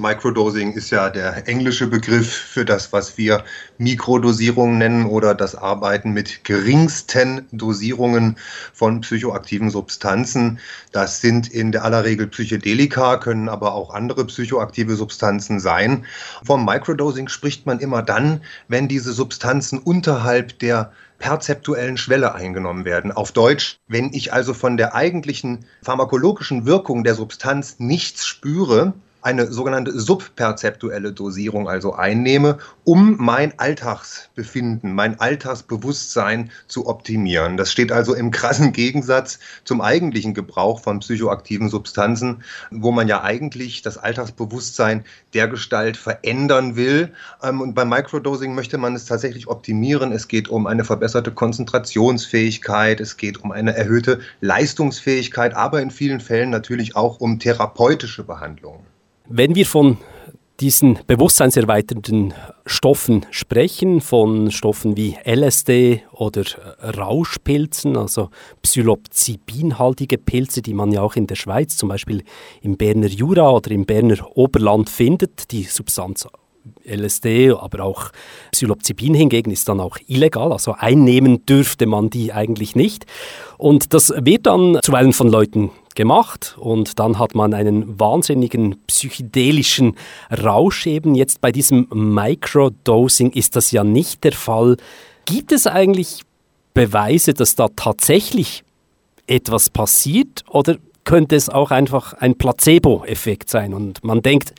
Microdosing ist ja der englische Begriff für das, was wir Mikrodosierung nennen oder das Arbeiten mit geringsten Dosierungen von psychoaktiven Substanzen. Das sind in der aller Regel Psychedelika, können aber auch andere psychoaktive Substanzen sein. Vom Microdosing spricht man immer dann, wenn diese Substanzen unterhalb der perzeptuellen Schwelle eingenommen werden. Auf Deutsch, wenn ich also von der eigentlichen pharmakologischen Wirkung der Substanz nichts spüre, eine sogenannte subperzeptuelle Dosierung also einnehme, um mein Alltagsbefinden, mein Alltagsbewusstsein zu optimieren. Das steht also im krassen Gegensatz zum eigentlichen Gebrauch von psychoaktiven Substanzen, wo man ja eigentlich das Alltagsbewusstsein der Gestalt verändern will. Ähm, und beim Microdosing möchte man es tatsächlich optimieren. Es geht um eine verbesserte Konzentrationsfähigkeit, es geht um eine erhöhte Leistungsfähigkeit, aber in vielen Fällen natürlich auch um therapeutische Behandlungen. Wenn wir von diesen bewusstseinserweiternden Stoffen sprechen, von Stoffen wie LSD oder Rauschpilzen, also psilocybinhaltige Pilze, die man ja auch in der Schweiz, zum Beispiel im Berner Jura oder im Berner Oberland findet, die Substanz LSD, aber auch Psilocybin hingegen ist dann auch illegal, also einnehmen dürfte man die eigentlich nicht. Und das wird dann zuweilen von Leuten gemacht und dann hat man einen wahnsinnigen psychedelischen Rausch eben. Jetzt bei diesem Microdosing ist das ja nicht der Fall. Gibt es eigentlich Beweise, dass da tatsächlich etwas passiert oder könnte es auch einfach ein Placebo-Effekt sein. Und man denkt,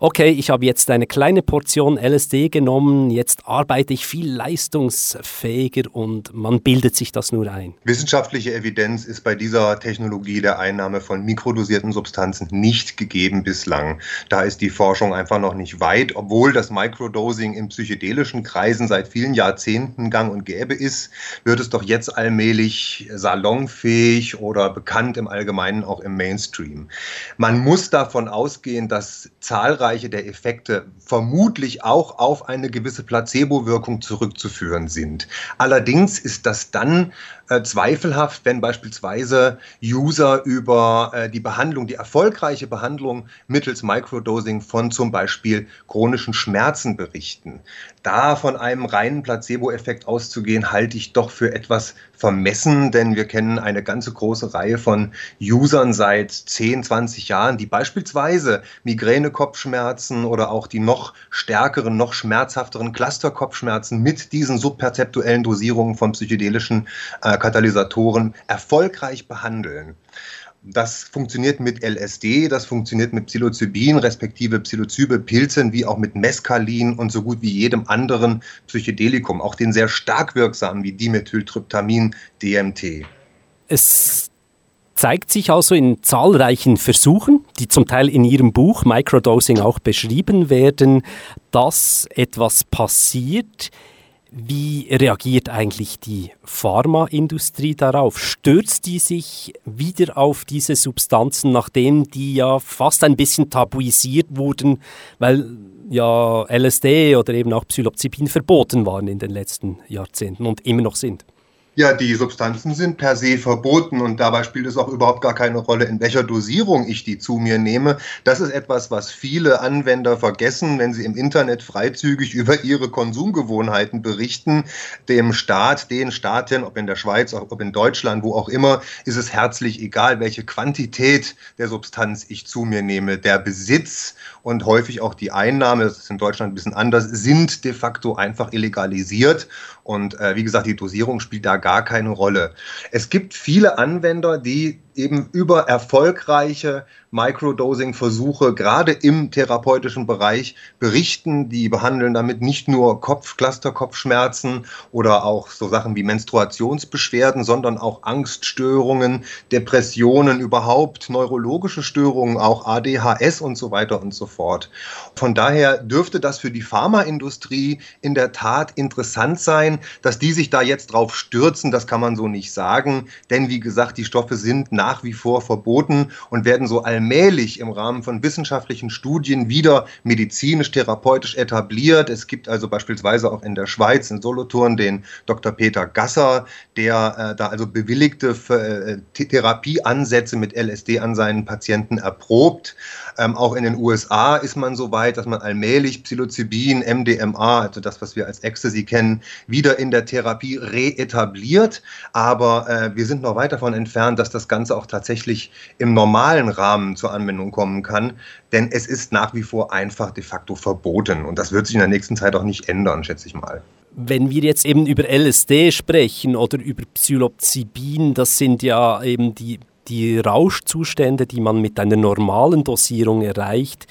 okay, ich habe jetzt eine kleine Portion LSD genommen, jetzt arbeite ich viel leistungsfähiger und man bildet sich das nur ein. Wissenschaftliche Evidenz ist bei dieser Technologie der Einnahme von mikrodosierten Substanzen nicht gegeben bislang. Da ist die Forschung einfach noch nicht weit, obwohl das Microdosing in psychedelischen Kreisen seit vielen Jahrzehnten gang und gäbe ist, wird es doch jetzt allmählich salonfähig oder bekannt im Allgemeinen auch im Mainstream. Man muss davon ausgehen, dass zahlreiche der Effekte vermutlich auch auf eine gewisse Placebo-Wirkung zurückzuführen sind. Allerdings ist das dann äh, zweifelhaft, wenn beispielsweise User über äh, die Behandlung, die erfolgreiche Behandlung mittels Microdosing von zum Beispiel chronischen Schmerzen berichten. Da von einem reinen Placebo-Effekt auszugehen, halte ich doch für etwas vermessen, denn wir kennen eine ganze große Reihe von Usern seit 10, 20 Jahren, die beispielsweise Migräne-Kopfschmerzen oder auch die noch stärkeren, noch schmerzhafteren Cluster-Kopfschmerzen mit diesen subperzeptuellen Dosierungen von psychedelischen äh, Katalysatoren erfolgreich behandeln. Das funktioniert mit LSD, das funktioniert mit Psilocybin, respektive Psilocybe-Pilzen, wie auch mit Mescalin und so gut wie jedem anderen Psychedelikum, auch den sehr stark wirksamen wie Dimethyltryptamin, DMT. Es zeigt sich also in zahlreichen Versuchen, die zum Teil in Ihrem Buch Microdosing auch beschrieben werden, dass etwas passiert, wie reagiert eigentlich die Pharmaindustrie darauf? Stürzt die sich wieder auf diese Substanzen, nachdem die ja fast ein bisschen tabuisiert wurden, weil ja LSD oder eben auch Psilocybin verboten waren in den letzten Jahrzehnten und immer noch sind? Ja, die Substanzen sind per se verboten und dabei spielt es auch überhaupt gar keine Rolle, in welcher Dosierung ich die zu mir nehme. Das ist etwas, was viele Anwender vergessen, wenn sie im Internet freizügig über ihre Konsumgewohnheiten berichten. Dem Staat, den Staaten, ob in der Schweiz, ob in Deutschland, wo auch immer, ist es herzlich egal, welche Quantität der Substanz ich zu mir nehme. Der Besitz und häufig auch die Einnahme, das ist in Deutschland ein bisschen anders, sind de facto einfach illegalisiert. Und äh, wie gesagt, die Dosierung spielt da gar keine Rolle. Es gibt viele Anwender, die eben über erfolgreiche Microdosing-Versuche gerade im therapeutischen Bereich berichten. Die behandeln damit nicht nur Kopf, Clusterkopfschmerzen oder auch so Sachen wie Menstruationsbeschwerden, sondern auch Angststörungen, Depressionen überhaupt, neurologische Störungen, auch ADHS und so weiter und so fort. Von daher dürfte das für die Pharmaindustrie in der Tat interessant sein, dass die sich da jetzt drauf stürzen, das kann man so nicht sagen, denn wie gesagt, die Stoffe sind nach wie vor verboten und werden so allmählich im Rahmen von wissenschaftlichen Studien wieder medizinisch-therapeutisch etabliert. Es gibt also beispielsweise auch in der Schweiz, in Solothurn, den Dr. Peter Gasser, der äh, da also bewilligte äh, Therapieansätze mit LSD an seinen Patienten erprobt. Ähm, auch in den USA ist man so weit, dass man allmählich Psilocybin, MDMA, also das, was wir als Ecstasy kennen, wieder in der Therapie reetabliert. Aber äh, wir sind noch weit davon entfernt, dass das Ganze auch tatsächlich im normalen Rahmen zur Anwendung kommen kann. Denn es ist nach wie vor einfach de facto verboten. Und das wird sich in der nächsten Zeit auch nicht ändern, schätze ich mal. Wenn wir jetzt eben über LSD sprechen oder über Psilocybin, das sind ja eben die die Rauschzustände, die man mit einer normalen Dosierung erreicht,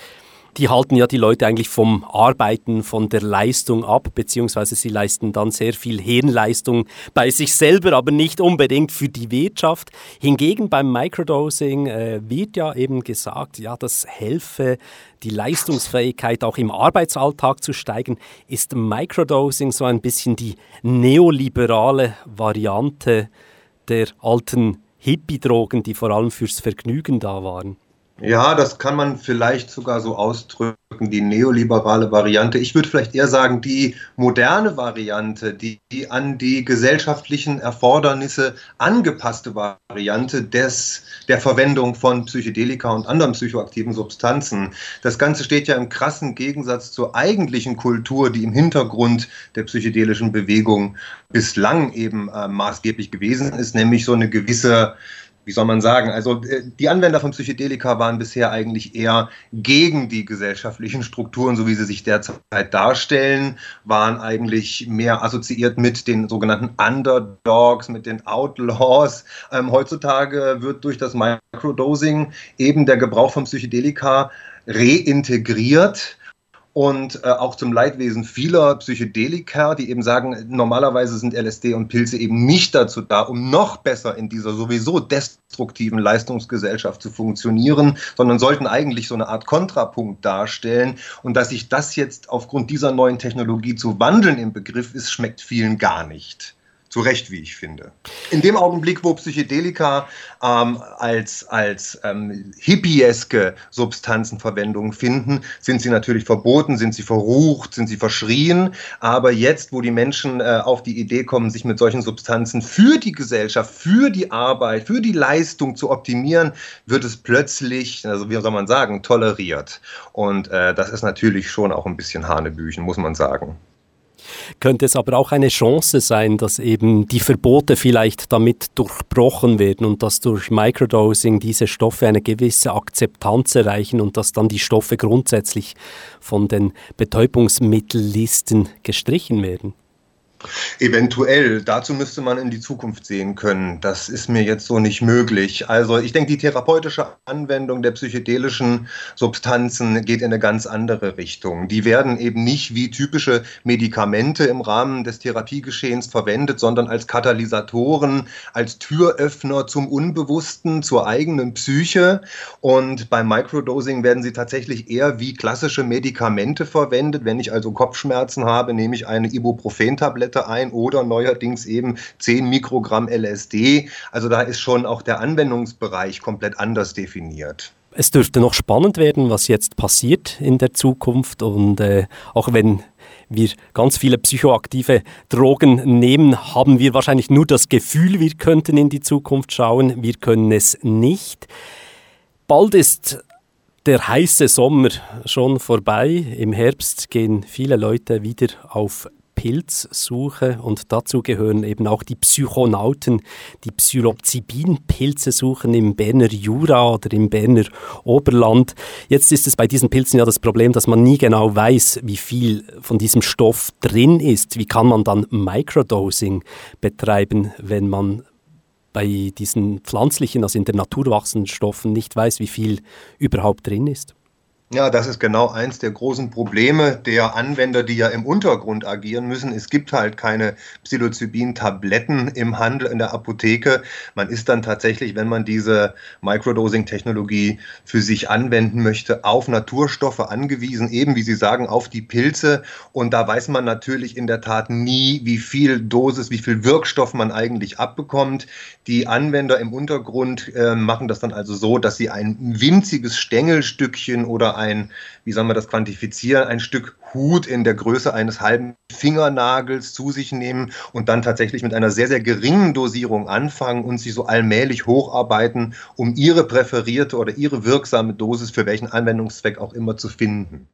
die halten ja die Leute eigentlich vom Arbeiten, von der Leistung ab, beziehungsweise sie leisten dann sehr viel Hirnleistung bei sich selber, aber nicht unbedingt für die Wirtschaft. Hingegen beim Microdosing äh, wird ja eben gesagt, ja, das helfe, die Leistungsfähigkeit auch im Arbeitsalltag zu steigen. Ist Microdosing so ein bisschen die neoliberale Variante der alten Hippie-Drogen, die vor allem fürs Vergnügen da waren. Ja, das kann man vielleicht sogar so ausdrücken, die neoliberale Variante. Ich würde vielleicht eher sagen, die moderne Variante, die, die an die gesellschaftlichen Erfordernisse angepasste Variante des, der Verwendung von Psychedelika und anderen psychoaktiven Substanzen. Das Ganze steht ja im krassen Gegensatz zur eigentlichen Kultur, die im Hintergrund der psychedelischen Bewegung bislang eben äh, maßgeblich gewesen ist, nämlich so eine gewisse wie soll man sagen, also äh, die Anwender von Psychedelika waren bisher eigentlich eher gegen die gesellschaftlichen Strukturen, so wie sie sich derzeit darstellen, waren eigentlich mehr assoziiert mit den sogenannten Underdogs, mit den Outlaws. Ähm, heutzutage wird durch das Microdosing eben der Gebrauch von Psychedelika reintegriert und äh, auch zum Leidwesen vieler Psychedelika, die eben sagen, normalerweise sind LSD und Pilze eben nicht dazu da, um noch besser in dieser sowieso destruktiven Leistungsgesellschaft zu funktionieren, sondern sollten eigentlich so eine Art Kontrapunkt darstellen. Und dass sich das jetzt aufgrund dieser neuen Technologie zu wandeln im Begriff ist, schmeckt vielen gar nicht. Zu Recht, wie ich finde. In dem Augenblick, wo Psychedelika ähm, als, als ähm, hippieske Substanzen Verwendung finden, sind sie natürlich verboten, sind sie verrucht, sind sie verschrien. Aber jetzt, wo die Menschen äh, auf die Idee kommen, sich mit solchen Substanzen für die Gesellschaft, für die Arbeit, für die Leistung zu optimieren, wird es plötzlich, also wie soll man sagen, toleriert. Und äh, das ist natürlich schon auch ein bisschen Hanebüchen, muss man sagen könnte es aber auch eine Chance sein, dass eben die Verbote vielleicht damit durchbrochen werden und dass durch Microdosing diese Stoffe eine gewisse Akzeptanz erreichen und dass dann die Stoffe grundsätzlich von den Betäubungsmittellisten gestrichen werden. Eventuell, dazu müsste man in die Zukunft sehen können. Das ist mir jetzt so nicht möglich. Also ich denke, die therapeutische Anwendung der psychedelischen Substanzen geht in eine ganz andere Richtung. Die werden eben nicht wie typische Medikamente im Rahmen des Therapiegeschehens verwendet, sondern als Katalysatoren, als Türöffner zum Unbewussten, zur eigenen Psyche. Und beim Microdosing werden sie tatsächlich eher wie klassische Medikamente verwendet. Wenn ich also Kopfschmerzen habe, nehme ich eine Ibuprofen-Tablette Tablette ein oder neuerdings eben 10 Mikrogramm LSD. Also da ist schon auch der Anwendungsbereich komplett anders definiert. Es dürfte noch spannend werden, was jetzt passiert in der Zukunft und äh, auch wenn wir ganz viele psychoaktive Drogen nehmen, haben wir wahrscheinlich nur das Gefühl, wir könnten in die Zukunft schauen. Wir können es nicht. Bald ist der heiße Sommer schon vorbei. Im Herbst gehen viele Leute wieder auf Pilzsuche und dazu gehören eben auch die Psychonauten, die Psilocybin-Pilze suchen im Berner Jura oder im Berner Oberland. Jetzt ist es bei diesen Pilzen ja das Problem, dass man nie genau weiß, wie viel von diesem Stoff drin ist. Wie kann man dann Microdosing betreiben, wenn man bei diesen pflanzlichen, also in der Natur wachsenden Stoffen nicht weiß, wie viel überhaupt drin ist? Ja, das ist genau eins der großen Probleme der Anwender, die ja im Untergrund agieren müssen. Es gibt halt keine Psilocybin-Tabletten im Handel, in der Apotheke. Man ist dann tatsächlich, wenn man diese Microdosing-Technologie für sich anwenden möchte, auf Naturstoffe angewiesen, eben wie Sie sagen, auf die Pilze. Und da weiß man natürlich in der Tat nie, wie viel Dosis, wie viel Wirkstoff man eigentlich abbekommt. Die Anwender im Untergrund äh, machen das dann also so, dass sie ein winziges Stängelstückchen oder ein, wie soll man das quantifizieren, ein Stück Hut in der Größe eines halben Fingernagels zu sich nehmen und dann tatsächlich mit einer sehr, sehr geringen Dosierung anfangen und sich so allmählich hocharbeiten, um ihre präferierte oder ihre wirksame Dosis für welchen Anwendungszweck auch immer zu finden.